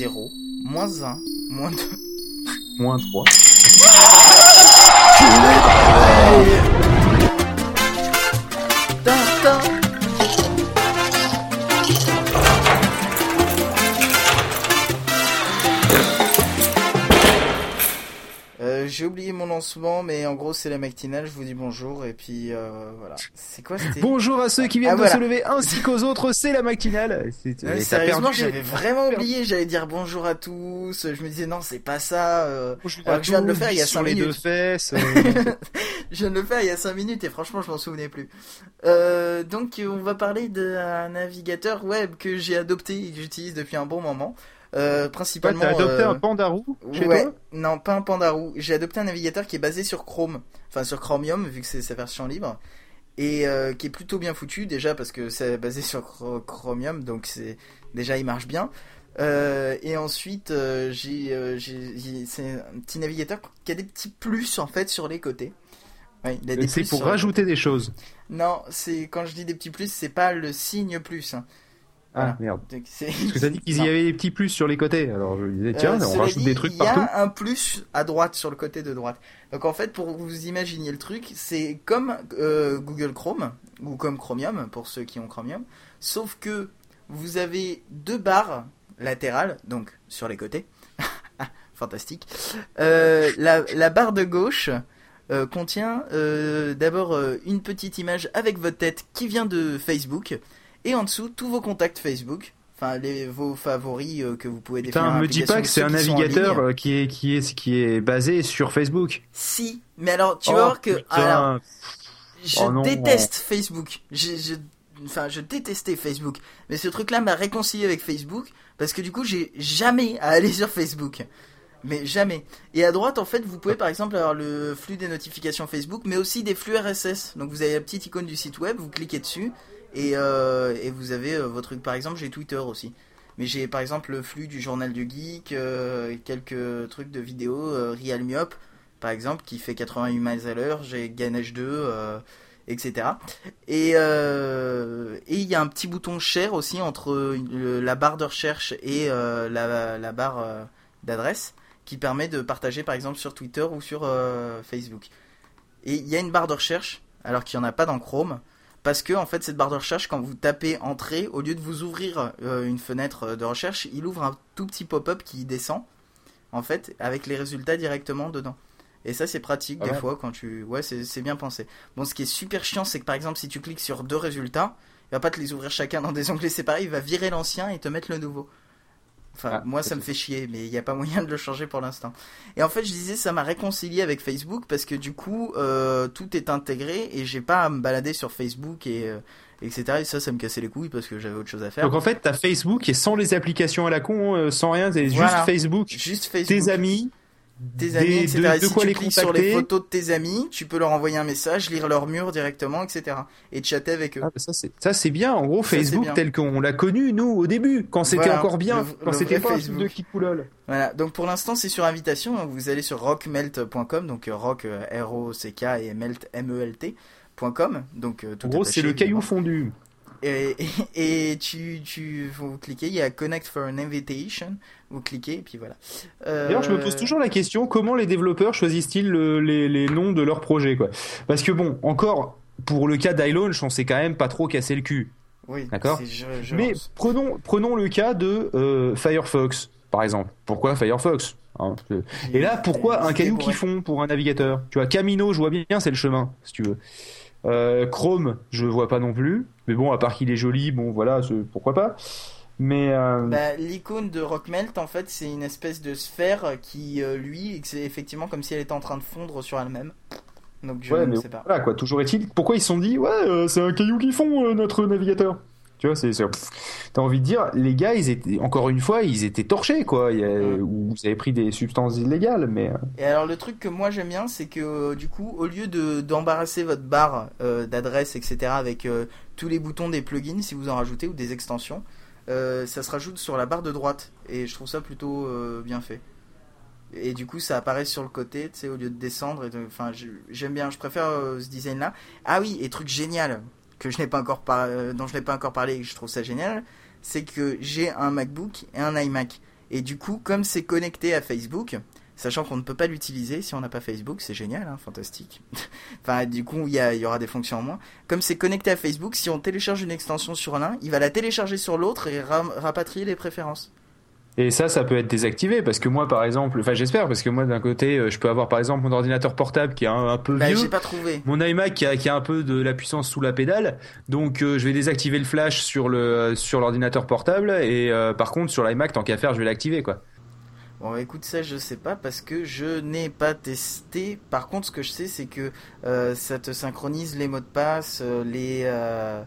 0, moins 1, moins 2. Moins 3. J'ai oublié mon lancement, mais en gros c'est la matinale, je vous dis bonjour et puis euh, voilà. C'est quoi Bonjour à ceux qui viennent Ah, de voilà. se lever ainsi qu'aux autres, c'est la matinale. Ouais, t'as Sérieusement, j'avais vraiment oublié, j'allais dire bonjour à tous, je me disais non c'est pas ça, euh, Alors que je viens de le faire il y a sur cinq les minutes. deux fesses. euh, je viens de le faire il y a 5 minutes et franchement je m'en souvenais plus. Euh, donc on va parler d'un navigateur web que j'ai adopté et que j'utilise depuis un bon moment. Euh, Toi, principalement. t'as adopté euh, un pandarou chez ouais, toi non, pas un Pandarou. J'ai adopté un navigateur qui est basé sur Chrome, enfin sur Chromium vu que c'est sa version libre, et euh, qui est plutôt bien foutu déjà parce que c'est basé sur Chro- Chromium, donc c'est déjà il marche bien. Euh, et ensuite, euh, j'ai, euh, c'est un petit navigateur qui a des petits plus en fait sur les côtés. Ouais, C'est pour sur rajouter des choses. Non, c'est quand je dis des petits plus, c'est pas le signe plus. hein. Ah merde. Parce que t'as dit qu'il y avait des petits plus sur les côtés. Alors je me disais, tiens, Euh, on rajoute dit, des trucs Il partout. y a un plus à droite sur le côté de droite. Donc en fait, pour vous imaginer le truc, c'est comme euh, Google Chrome ou comme Chromium pour ceux qui ont Chromium, sauf que vous avez deux barres latérales, donc sur les côtés. Fantastique. Euh, la, la barre de gauche contient d'abord une petite image avec votre tête qui vient de Facebook et en dessous tous vos contacts Facebook. Enfin, les, vos favoris euh, que vous pouvez définir. Putain, me dis pas que c'est un navigateur ligne. euh, qui est, qui, est, qui est basé sur Facebook. Si, mais alors tu Oh, voir que putain. alors, je Oh non. déteste Facebook. Je, je- enfin, je détestais Facebook. Mais ce truc-là m'a réconcilié avec Facebook parce que du coup, j'ai jamais à aller sur Facebook. Mais jamais. Et à droite, en fait, vous pouvez par exemple avoir le flux des notifications Facebook, mais aussi des flux RSS. Donc vous avez la petite icône du site web, vous cliquez dessus et, euh, et vous avez euh, vos trucs. Par exemple, j'ai Twitter aussi. Mais j'ai par exemple le flux du journal du geek, euh, quelques trucs de vidéos, euh, Real Myop, par exemple, qui fait 88 miles à l'heure, j'ai Ganesh 2, euh, etc. Et il y a un petit bouton share aussi entre la barre de recherche et la, barre d'adresse qui permet de partager par exemple sur Twitter ou sur Facebook. Et il y a une barre de recherche, alors qu'il n'y en a pas dans Chrome, parce que en fait cette barre de recherche, quand vous tapez entrée, au lieu de vous ouvrir euh, une fenêtre de recherche, il ouvre un tout petit pop-up qui descend, en fait, avec les résultats directement dedans. Et ça c'est pratique Ah des fois quand tu... Ouais, c'est c'est bien pensé. Bon, ce qui est super chiant, c'est que par exemple si tu cliques sur deux résultats, il va pas te les ouvrir chacun dans des onglets séparés, il va virer l'ancien et te mettre le nouveau. Enfin, Ah, moi ça me fait chier, mais il n'y a pas moyen de le changer pour l'instant. Et en fait, je disais, ça m'a réconcilié avec Facebook parce que du coup, euh, tout est intégré et j'ai pas à me balader sur Facebook et euh, etc. Et ça, ça me cassait les couilles parce que j'avais autre chose à faire. Donc en fait, t'as Facebook et sans les applications à la con, euh, sans rien, c'est Voilà. juste Facebook, Juste Facebook. tes amis, tes amis, des- etc. de- Et de si quoi tu les cliques sur les photos de tes amis, tu peux leur envoyer un message, lire leur mur directement, etc. Et chatter avec eux. Ah, bah ça c'est bien. En gros, Ça, Facebook tel qu'on l'a connu nous au début, quand c'était Voilà, encore bien, le- quand c'était pas Facebook. de Kikoulol. Voilà, donc pour l'instant c'est sur invitation, donc vous allez sur rockmelt.com, donc euh, rock euh, R-O-C-K et melt M-E-L-T.com, donc euh, tout En gros, c'est le caillou fondu. Et, et, et tu, tu, vous cliquez, il y a Connect for an Invitation, vous cliquez et puis voilà. Euh, D'ailleurs, je me pose toujours la question comment les développeurs choisissent-ils le- les, les noms de leurs projets quoi? Parce que bon, encore pour le cas d'iLaunch, on s'est quand même pas trop cassé le cul. Oui, D'accord? Mais prenons prenons le cas de euh, Firefox par exemple. Pourquoi Firefox? Hein Et là, pourquoi un caillou qui fond pour un navigateur? Tu vois, Camino, je vois bien, c'est le chemin, si tu veux. Euh, Chrome, je vois pas non plus. Mais bon, à part qu'il est joli, bon, voilà, pourquoi pas. Mais euh, Bah, l'icône de Rockmelt, en fait, c'est une espèce de sphère qui, euh, lui, c'est effectivement comme si elle était en train de fondre sur elle-même. Donc je ouais, ne sais pas. voilà quoi. Toujours est-il, pourquoi ils se sont dit, ouais, euh, c'est un caillou qui fond notre navigateur? Tu vois, c'est, t'as envie de dire, les gars, ils étaient, encore une fois, ils étaient torchés, quoi. Il y a- Ouais. Ou vous avez pris des substances illégales, mais. Et alors le truc que moi j'aime bien, c'est que du coup, au lieu de d'embarrasser votre barre d'adresse, etc., avec tous les boutons des plugins, si vous en rajoutez, ou des extensions, euh, ça se rajoute sur la barre de droite. Et je trouve ça plutôt euh, bien fait. Et du coup, ça apparaît sur le côté, tu sais, au lieu de descendre. Enfin, j'aime bien, je préfère euh, ce design-là. Ah oui, et truc génial que je n'ai pas encore dont je n'ai pas encore parlé et que je trouve ça génial, c'est que j'ai un MacBook et un iMac. Et du coup, comme c'est connecté à Facebook, sachant qu'on ne peut pas l'utiliser si on n'a pas Facebook, c'est génial, hein, fantastique. enfin, du coup, il y, a- il y aura des fonctions en moins. Comme c'est connecté à Facebook, si on télécharge une extension sur l'un, il va la télécharger sur l'autre et rapatrier les préférences. Et ça, ça peut être désactivé parce que moi, par exemple, enfin j'espère parce que moi d'un côté, euh, je peux avoir par exemple mon ordinateur portable qui est un, un peu Bah, vieux, pas trouvé. mon iMac qui a, qui a un peu de la puissance sous la pédale, donc euh, je vais désactiver le flash sur le sur l'ordinateur portable et euh, par contre sur l'iMac tant qu'à faire, je vais l'activer quoi. Bon, écoute, ça, je sais pas parce que je n'ai pas testé. Par contre, ce que je sais, c'est que euh, ça te synchronise les mots de passe, euh, les euh,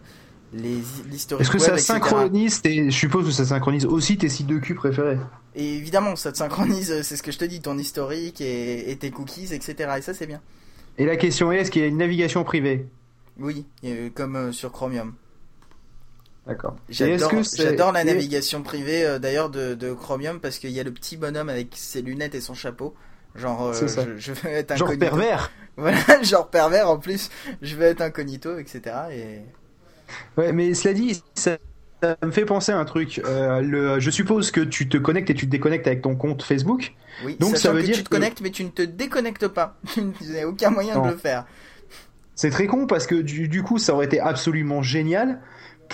les l'historique Est-ce que ça etc. synchronise tes, je suppose que ça synchronise aussi tes sites de cul préférés. Et évidemment, ça te synchronise, euh, c'est ce que je te dis, ton historique et, et tes cookies, etc. Et ça, c'est bien. Et la question est, est-ce qu'il y a une navigation privée? Oui, euh, comme sur Chromium. D'accord. J'adore la navigation privée euh, d'ailleurs de, de Chromium parce qu'il y a le petit bonhomme avec ses lunettes et son chapeau. Genre, euh, ça. je, je veux être Genre incognito. pervers. Voilà, genre pervers en plus. Je veux être incognito, etc. Et Ouais, mais cela dit, ça, ça me fait penser à un truc. Euh, le, je suppose que tu te connectes et tu te déconnectes avec ton compte Facebook. oui, Donc, ça veut que dire tu te que- connectes mais tu ne te déconnectes pas. tu n'as aucun moyen Non. de le faire. C'est très con parce que du, du coup, ça aurait été absolument génial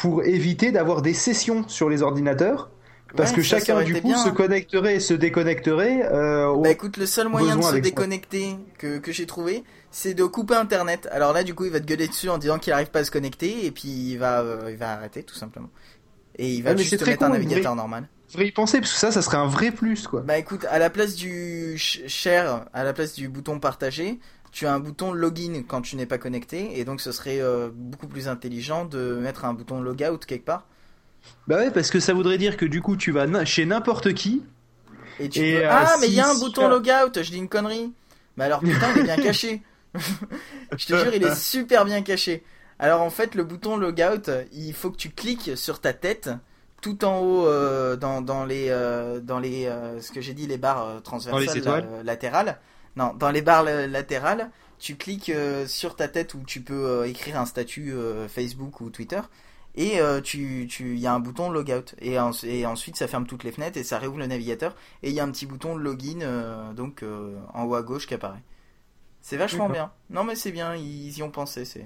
pour éviter d'avoir des sessions sur les ordinateurs. Parce Ouais, que chacun du coup bien. se connecterait et se déconnecterait. Euh, Bah écoute, le seul moyen de se ça. déconnecter que, que j'ai trouvé, c'est de couper internet. Alors là, du coup, il va te gueuler dessus en disant qu'il arrive pas à se connecter et puis il va, euh, il va arrêter tout simplement. Et il va Ah, mais juste te mettre un navigateur vrai. normal. faudrait y penser parce que ça, ça serait un vrai plus quoi. Bah écoute, à la place du sh- share, à la place du bouton partager, tu as un bouton login quand tu n'es pas connecté et donc ce serait euh, beaucoup plus intelligent de mettre un bouton logout quelque part. Bah ouais, parce que ça voudrait dire que du coup, tu vas chez n'importe qui. Et tu Et, peux- euh, Ah, mais il y a un si- bouton logout, je dis une connerie. Mais alors putain, il est bien caché. je te jure, il est super bien caché. Alors en fait, le bouton logout, il faut que tu cliques sur ta tête tout en haut euh, dans, dans les euh, dans les euh, ce que j'ai dit les barres transversales Dans les étoiles latérales. Non, dans les barres latérales, tu cliques euh, sur ta tête où tu peux euh, écrire un statut euh, Facebook ou Twitter et tu tu il y a un bouton logout et, en- et ensuite ça ferme toutes les fenêtres et ça réouvre le navigateur et il y a un petit bouton login donc en haut à gauche qui apparaît. C'est vachement bien. Non mais c'est bien, ils y ont pensé, c'est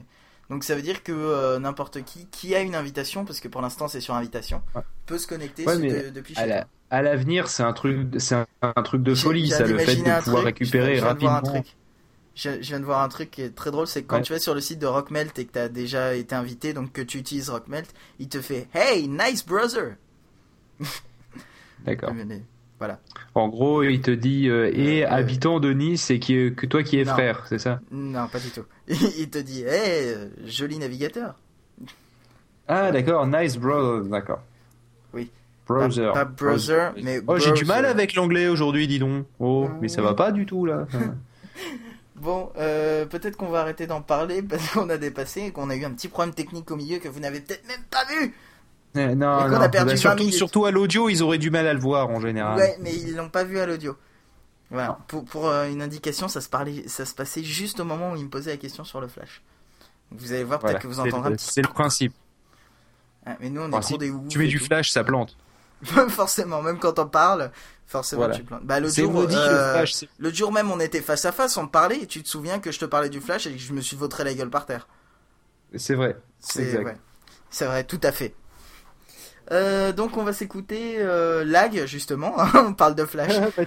donc ça veut dire que euh, n'importe qui qui a une invitation parce que pour l'instant c'est sur invitation Ouais. peut se connecter Ouais, de- depuis chez la- toi. à l'avenir, c'est un truc, c'est un, un truc de folie, ça, le fait de pouvoir truc, récupérer je viens- je de rapidement. truc. Je, je viens de voir un truc qui est très drôle, c'est que quand Ouais. tu vas sur le site de Rockmelt et que tu as déjà été invité, donc que tu utilises Rockmelt, il te fait Hey, nice brother D'accord. Voilà. En gros, il te dit euh, et Euh, habitant de Nice et qui que toi qui es Non. frère, c'est ça? Non, pas du tout. il te dit Hey, euh, joli navigateur. Ah d'accord, nice brother, d'accord. Oui. Browser. Pas, pas brother, mais Oh, j'ai du browser. mal avec l'anglais aujourd'hui, dis donc. Oh, mais ça va pas du tout là. Bon, euh, peut-être qu'on va arrêter d'en parler parce qu'on a dépassé et qu'on a eu un petit problème technique au milieu que vous n'avez peut-être même pas vu. Non, non. a perdu Bah, 20 surtout, minutes. surtout à l'audio, ils auraient du mal à le voir en général. Ouais, mais ils l'ont pas vu à l'audio. Voilà. Pour, pour euh, une indication, ça se parlait, ça se passait juste au moment où il me posait la question sur le flash. Vous allez voir peut-être Voilà, que vous entendrez un le- petit. C'est le principe. Ah, mais nous on est Enfin, trop des. Tu mets et du tout. flash, ça plante. forcément, même quand on parle, forcément Voilà. tu plantes. Bah C'est jour, maudit euh, le flash. jour même, on était face à face, on parlait et tu te souviens que je te parlais du flash et que je me suis vautré la gueule par terre. C'est vrai. C'est ouais. C'est vrai, tout à fait. Euh, donc on va s'écouter euh, Lag justement. on parle de Flash. Ah, bah.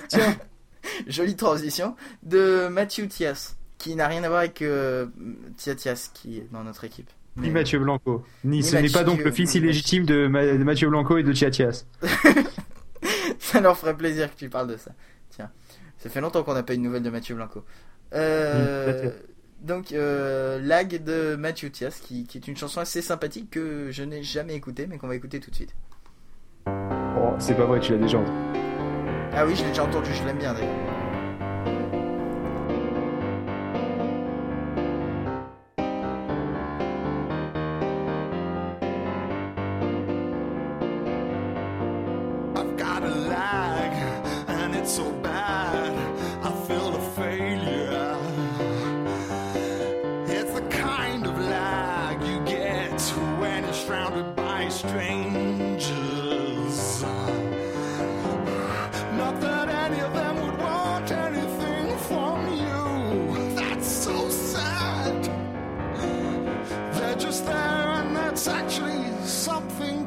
Jolie transition de Mathieu Tias, qui n'a rien à voir avec euh, Tia Tias qui est dans notre équipe. Ni Mathieu Blanco. Ni, Ni ce n'est pas donc le fils illégitime de, Ma- de Mathieu Blanco et de Chiatias. ça leur ferait plaisir que tu parles de ça. Tiens, ça fait longtemps qu'on n'a pas eu de nouvelles de Mathieu Blanco. Euh, Donc euh, Lag de Mathieu Tias, qui, qui est une chanson assez sympathique que je n'ai jamais écoutée, mais qu'on va écouter tout de suite. Oh, c'est pas vrai, tu l'as déjà entendu. Ah oui, je l'ai déjà entendu, je l'aime bien d'ailleurs.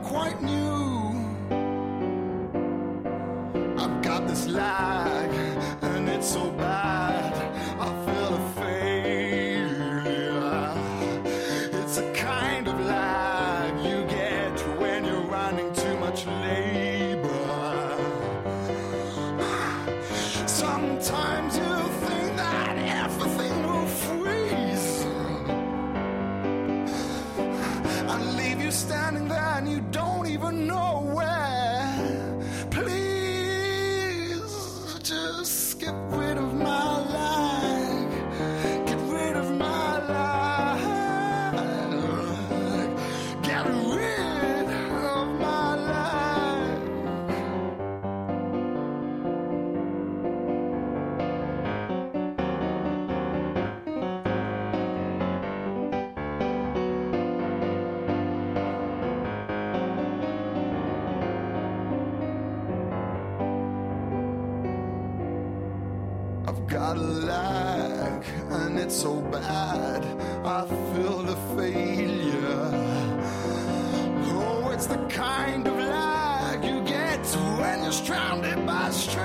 Quite new. I've got this lag, and it's so And it's so bad. I feel the failure. Oh, it's the kind of lag you get when you're stranded by strangers.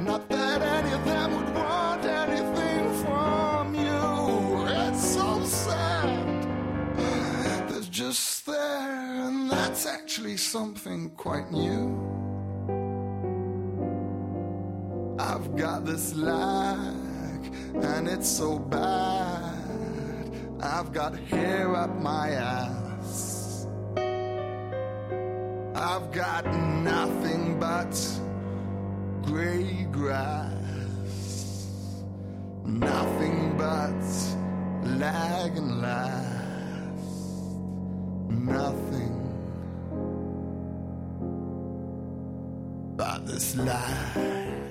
Not that any of them would want anything from you. It's so sad. There's just there, and that's actually something quite new. Got this lag, and it's so bad. I've got hair up my ass. I've got nothing but gray grass. Nothing but lag and last. Nothing but this lie.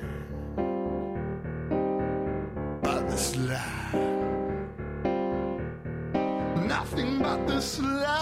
this.